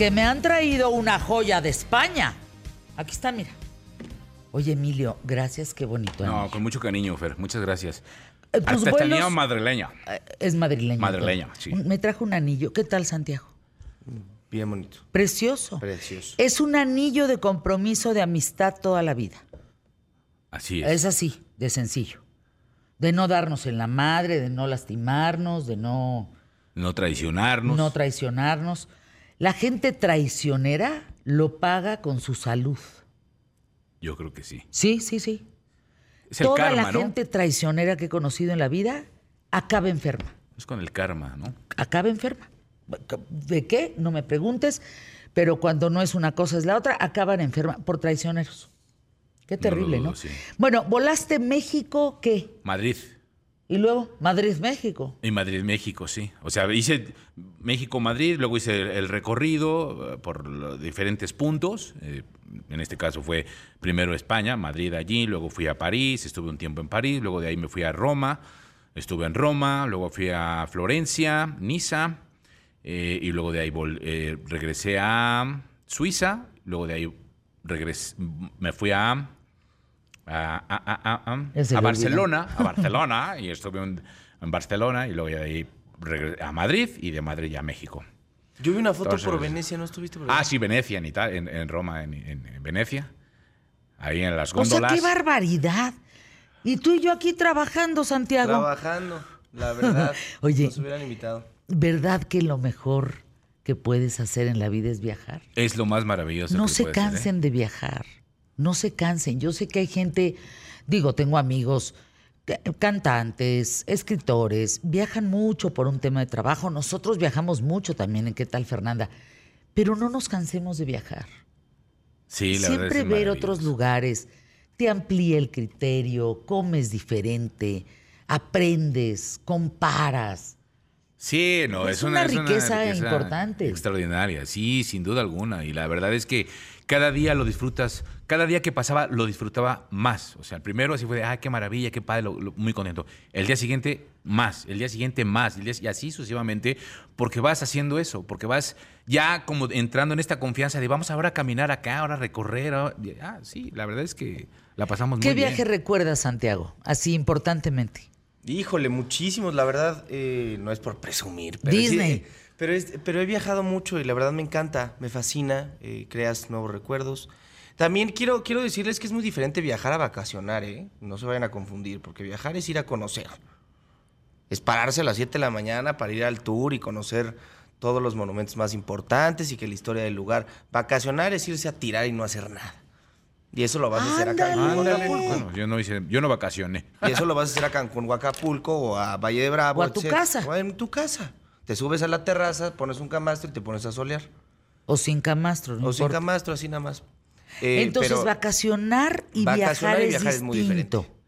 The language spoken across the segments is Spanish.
que me han traído una joya de España. Aquí está, mira. Oye, Emilio, gracias, qué bonito. No, con mucho cariño, Fer. Muchas gracias. Eh, tus Hasta vuelos- tenía madrileña. Eh, Es madrileño. Madrileño, todo. sí. Me trajo un anillo. ¿Qué tal, Santiago? Bien bonito. Precioso. Precioso. Es un anillo de compromiso de amistad toda la vida. Así es. Es así, de sencillo. De no darnos en la madre, de no lastimarnos, de no, No traicionarnos. no traicionarnos. La gente traicionera lo paga con su salud. Yo creo que sí. Sí, sí, sí. Es el Toda karma, la ¿no? gente traicionera que he conocido en la vida acaba enferma. Es con el karma, ¿no? Acaba enferma. ¿De qué? No me preguntes. Pero cuando no es una cosa es la otra, acaban enferma por traicioneros. Qué lo terrible, dudo, ¿no? sí. Bueno, volaste México, ¿qué? Madrid. Y luego Madrid, México. Y Madrid, México, sí. O sea, hice México-Madrid, luego hice el, recorrido eh, por diferentes puntos. Eh, en este caso fue primero España, Madrid allí, luego fui a París, estuve un tiempo en París, luego de ahí me fui a Roma, estuve en Roma, luego fui a Florencia, Niza, eh, y luego de ahí eh, regresé a Suiza, luego de ahí regresé, me fui a, a, a- a- a- a- Ya se a le Barcelona, a Barcelona, y estuve un- en Barcelona, y luego de ahí regresé a Madrid, y de Madrid ya a México. Yo vi una foto Entonces- por Venecia, ¿no estuviste por Ah, sí, Venecia, en, Ita- en, en Roma, en, en- en Venecia. Ahí en las O sea, góndolas. qué barbaridad. Y tú y yo aquí trabajando, Santiago. Trabajando, la verdad. Oye. Nos hubieran invitado. ¿Verdad que lo mejor que puedes hacer en la vida es viajar? es lo más maravilloso. No que se ¿eh? cansen de viajar. No se cansen. Yo sé que hay gente, digo, tengo amigos ca- cantantes, escritores, viajan mucho por un tema de trabajo. Nosotros viajamos mucho también en qué tal, Fernanda. Pero no nos cansemos de viajar. Sí, la Siempre ver otros lugares te amplía el criterio, comes diferente, aprendes, comparas. Sí, no, Es es, una una, es riqueza importante. Extraordinaria, sí, sin duda alguna. Y la verdad es que cada día lo disfrutas, cada día que pasaba lo disfrutaba más. O sea, el primero así fue de, ah, qué maravilla, qué padre, lo- lo- muy contento. El día siguiente, más. El día siguiente, más. el día- y así sucesivamente, porque vas haciendo eso, porque vas ya como entrando en esta confianza de, vamos ahora a caminar acá, ahora a recorrer. ahora- Ah, sí, la verdad es que la pasamos muy ¿Qué bien. viaje recuerdas, Santiago? Así importantemente. Híjole, muchísimos, la verdad, eh, no es por presumir. Pero Disney. pero, es- pero he viajado mucho y la verdad me encanta, me fascina, eh, creas nuevos recuerdos. También quiero, quiero decirles que es muy diferente viajar a vacacionar, ¿eh? No se vayan a confundir, porque viajar es ir a conocer. Es pararse a las 7 de la mañana para ir al tour y conocer todos los monumentos más importantes y que la historia del lugar. Vacacionar es irse a tirar y no hacer nada. Y eso lo vas a hacer acá en Ándale. Acapulco. Bueno, yo no hice, yo no vacacioné. Y eso lo vas a hacer a Cancún o Acapulco o a Valle de Bravo. O a tu etcétera. casa. O en tu casa. Te subes a la terraza, pones un camastro y te pones a solear. O sin camastro, no o sin importa. camastro, así nada más. Eh, Entonces, pero vacacionar y vacacionar viajar, y viajar es es muy distinto. diferente.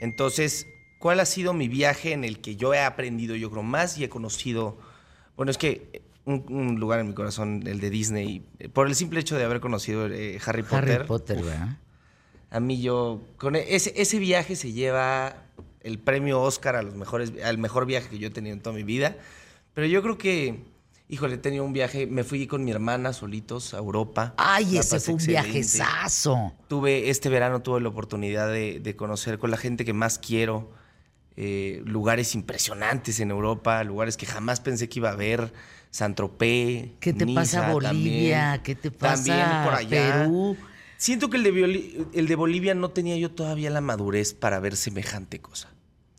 Entonces, ¿cuál ha sido mi viaje en el que yo he aprendido, yo creo, más y he conocido? Bueno, es que un, un lugar en mi corazón, el de Disney, eh, por el simple hecho de haber conocido eh, Harry Potter. Harry Potter, ¿verdad? A mí yo, con e- ese, ese viaje se lleva el premio Oscar a los mejores, al mejor viaje que yo he tenido en toda mi vida. Pero yo creo que, híjole, he tenido un viaje, me fui con mi hermana solitos a Europa. Ay, ese fue un excelente. viajezazo. Tuve, este verano tuve la oportunidad de, de conocer con la gente que más quiero, eh, lugares impresionantes en Europa, lugares que jamás pensé que iba a ver, Saint-Tropez, ¿Qué te pasa Niza Bolivia? también. ¿Qué te pasa También por allá. Perú? Siento que el de, Bioli- el de Bolivia no tenía yo todavía la madurez para ver semejante cosa.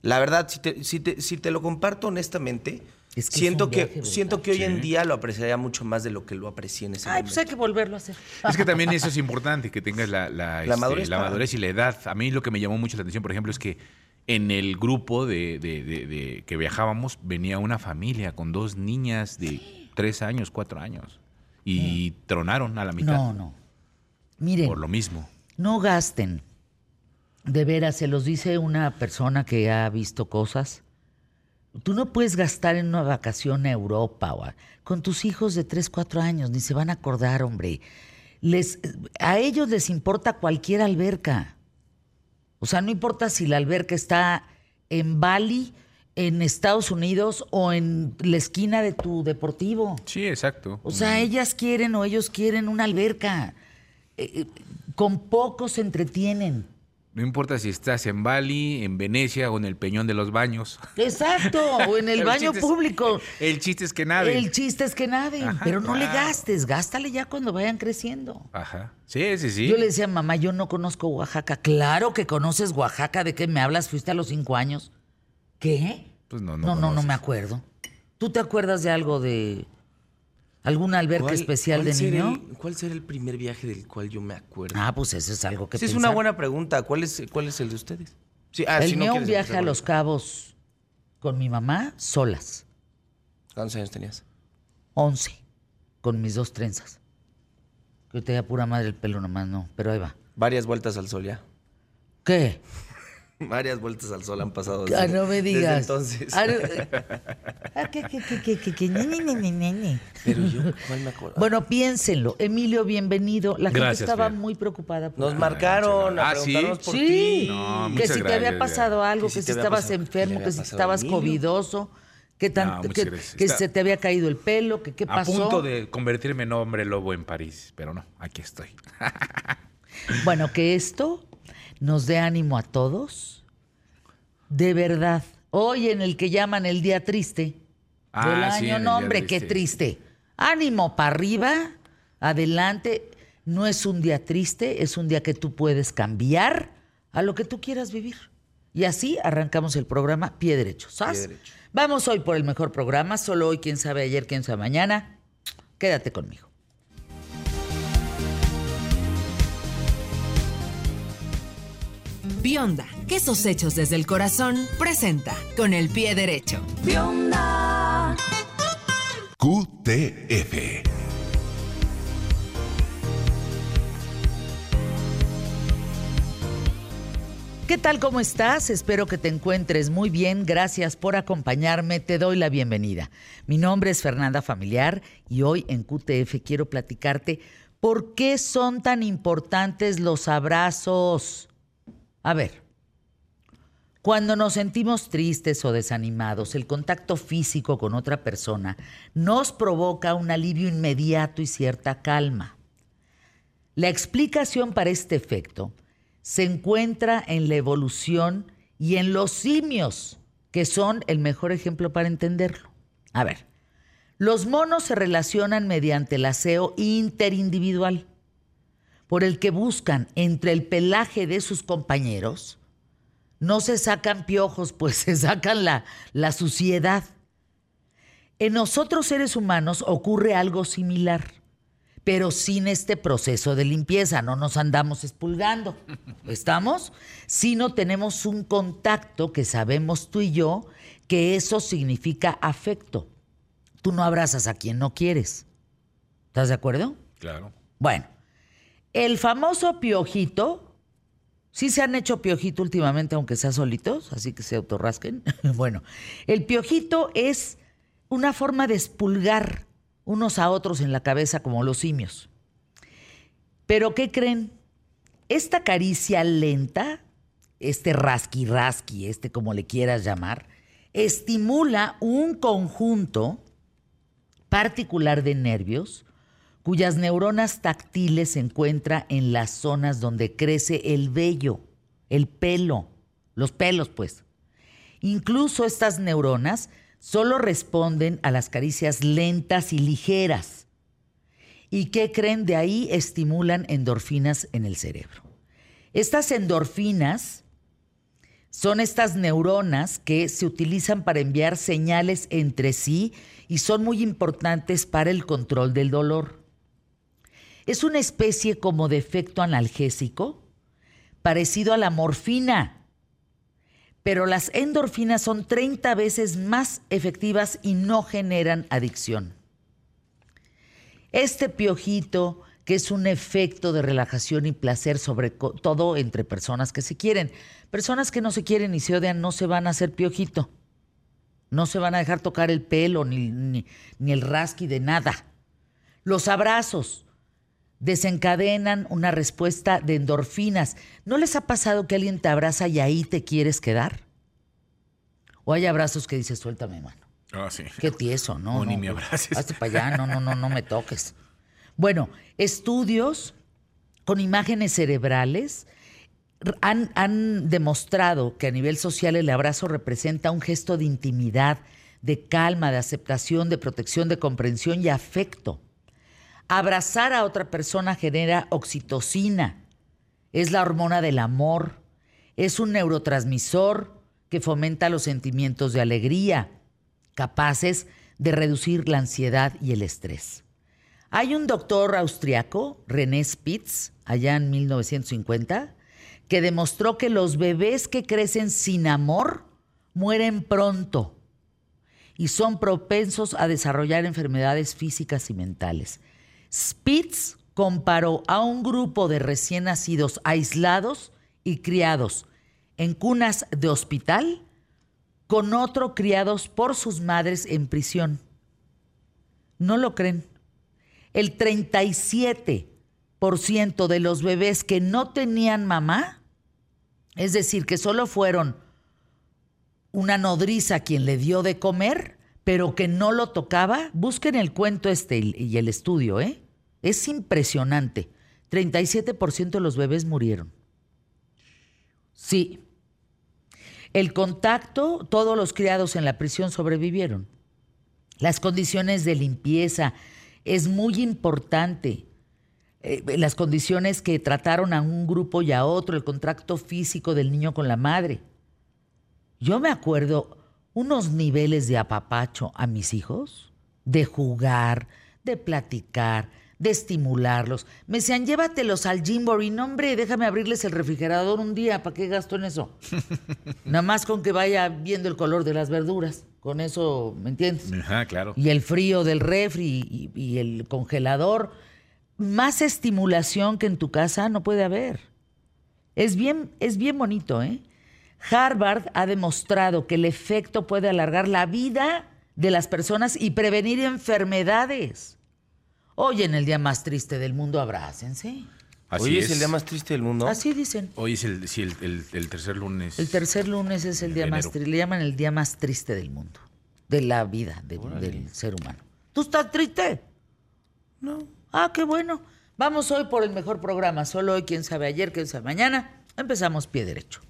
La verdad, si te, si te- si te lo comparto honestamente, Es que es siento, que, viaje, siento que hoy en día lo apreciaría mucho más de lo que lo aprecié en ese Ay, pues hay que volverlo a hacer. Es que también eso es importante, que tengas la, la, este, madurez la madurez y la edad. A mí lo que me llamó mucho la atención, por ejemplo, es que en el grupo de, de- de- de que viajábamos venía una familia con dos niñas de tres años, cuatro años. Y tronaron a la mitad No, no. Miren, por lo mismo. no gasten. De veras, se los dice una persona que ha visto cosas. Tú no puedes gastar en una vacación a Europa o a- con tus hijos de 3, 4 años, ni se van a acordar, hombre. Les, a ellos les importa cualquier alberca. O sea, no importa si la alberca está en Bali, en Estados Unidos o en la esquina de tu deportivo. Sí, exacto. O sea, ellas quieren o ellos quieren una alberca. Eh, eh, con poco se entretienen. No importa si estás en Bali, en Venecia o en el Peñón de los Baños. Exacto, o en el, baño es- público. el chiste es que naden. El chiste es que naden, Ajá, pero no le gastes, gástale ya cuando vayan creciendo. Ajá. Sí, sí, sí. Yo le decía, mamá, yo no conozco Oaxaca. Claro que conoces Oaxaca, ¿de qué me hablas? Fuiste a los cinco años. ¿Qué? Pues no, no no, no, no me acuerdo. ¿Tú te acuerdas de algo de alguna alberca ¿Cuál- especial de niño? el- ¿Cuál será el primer viaje del cual yo me acuerdo? Ah, pues eso es algo que Sí, es una buena pregunta. ¿Cuál es, cuál es el de ustedes? Sí, ah, El si no mío, un viaje a Los. Cabos con mi mamá, solas. ¿Cuántos años tenías? 11, con mis dos trenzas. Que te da pura madre el pelo nomás, no, pero ahí va. Varias vueltas al sol ya. ¿Qué? Varias vueltas al sol han pasado. Ah, desde- no me desde digas. entonces. No, ¿qué, qué, qué, qué, qué, qué? Ni, ni, ni, ni, ni, ni. Pero yo, ¿cuál me acuerdo? Bueno, piénsenlo. Emilio, bienvenido. La gente Gracias, estaba Fer. muy preocupada. por Nos marcaron a Ah, ¿sí? preguntarnos por Sí, ti. No, que si te había ya. pasado algo, Que que si estabas pasado- enfermo, que si a estabas covidoso, que, tan- No, que, se te había caído el pelo, que qué A pasó. punto de convertirme en hombre lobo en París, pero no, aquí estoy. Bueno, que esto nos dé ánimo a todos. De verdad. Hoy en el que llaman el día triste Ah, del sí, año, el no, hombre, qué triste. triste. Ánimo para arriba, adelante. No es un día triste, es un día que tú puedes cambiar a lo que tú quieras vivir. Y así arrancamos el programa Pie Derecho. ¿sabes? Pie derecho. Vamos hoy por el mejor programa, solo hoy, quién sabe ayer, quién sabe mañana. Quédate conmigo. Bionda, quesos hechos desde el corazón, presenta con el pie derecho. QTF. ¿Qué tal? ¿Cómo estás? Espero que te encuentres muy bien. Gracias por acompañarme. Te doy la bienvenida. Mi nombre es Fernanda Familiar y hoy en QTF quiero platicarte por qué son tan importantes los abrazos. A ver, cuando nos sentimos tristes o desanimados, el contacto físico con otra persona nos provoca un alivio inmediato y cierta calma. La explicación para este efecto se encuentra en la evolución y en los simios, que son el mejor ejemplo para entenderlo. A ver, los monos se relacionan mediante el aseo interindividual, por el que buscan entre el pelaje de sus compañeros. No se sacan piojos, pues se sacan la, la suciedad. En nosotros seres humanos ocurre algo similar pero sin este proceso de limpieza, no nos andamos expulgando. ¿Estamos? Sino tenemos un contacto que sabemos tú y yo que eso significa afecto. Tú no abrazas a quien no quieres. ¿Estás de acuerdo? Claro. Bueno, el famoso piojito, sí se han hecho piojito últimamente, aunque sea solitos, así que se autorrasquen. bueno, el piojito es una forma de expulgar unos a otros en la cabeza como los simios. Pero ¿qué creen? Esta caricia lenta, este rasqui rasqui, este como le quieras llamar, estimula un conjunto particular de nervios cuyas neuronas táctiles se encuentran en las zonas donde crece el vello, el pelo, los pelos pues. Incluso estas neuronas solo responden a las caricias lentas y ligeras. ¿Y qué creen? De ahí estimulan endorfinas en el cerebro. Estas endorfinas son estas neuronas que se utilizan para enviar señales entre sí y son muy importantes para el control del dolor. Es una especie como de efecto analgésico parecido a la morfina, pero las endorfinas son 30 veces más efectivas y no generan adicción. Este piojito, que es un efecto de relajación y placer, sobre todo entre personas que se quieren. Personas que no se quieren y se odian no se van a hacer piojito. No se van a dejar tocar el pelo ni, ni, el rasqui de nada. Los abrazos desencadenan una respuesta de endorfinas. ¿No les ha pasado que alguien te abraza y ahí te quieres quedar? O hay abrazos que dices, suéltame, mano. Ah, sí. Qué tieso, ¿no? O ni no, me abraces. Hazte para allá, no, no, no, no me toques. Bueno, estudios con imágenes cerebrales han, han demostrado que a nivel social el abrazo representa un gesto de intimidad, de calma, de aceptación, de protección, de comprensión y afecto. Abrazar a otra persona genera oxitocina, es la hormona del amor, es un neurotransmisor que fomenta los sentimientos de alegría, capaces de reducir la ansiedad y el estrés. Hay un doctor austriaco, René Spitz, allá en 1950, que demostró que los bebés que crecen sin amor mueren pronto y son propensos a desarrollar enfermedades físicas y mentales. Spitz comparó a un grupo de recién nacidos aislados y criados en cunas de hospital con otro criados por sus madres en prisión. ¿No lo creen? El 37% de los bebés que no tenían mamá, es decir, que solo fueron una nodriza quien le dio de comer, pero que no lo tocaba, busquen el cuento este y el estudio, ¿eh? Es impresionante. 37% de los bebés murieron. Sí. El contacto, todos los criados en la prisión sobrevivieron. Las condiciones de limpieza es muy importante. Eh, las condiciones que trataron a un grupo y a otro, el contacto físico del niño con la madre. Yo me acuerdo unos niveles de apapacho a mis hijos, de jugar, de platicar, de estimularlos. Me decían, llévatelos al Jimbory. No, hombre, déjame abrirles el refrigerador un día. ¿Para qué gasto en eso? Nada más con que vaya viendo el color de las verduras. Con eso, ¿me entiendes? Ajá, claro. Y el frío del refri y, y el congelador. Más estimulación que en tu casa no puede haber. Es bien, es bien bonito, ¿eh? Harvard ha demostrado que el efecto puede alargar la vida de las personas y prevenir enfermedades. Hoy en el día más triste del mundo, abrácense. Así Hoy es. es el día más triste del mundo. Así dicen. Hoy es el, sí, el, el- el tercer lunes. El tercer lunes es el día más triste. Le llaman el día más triste del mundo. De la vida de- del ser humano. ¿Tú estás triste? No. Ah, qué bueno. Vamos hoy por el mejor programa. Solo hoy, quién sabe ayer, quién sabe mañana. Empezamos pie derecho.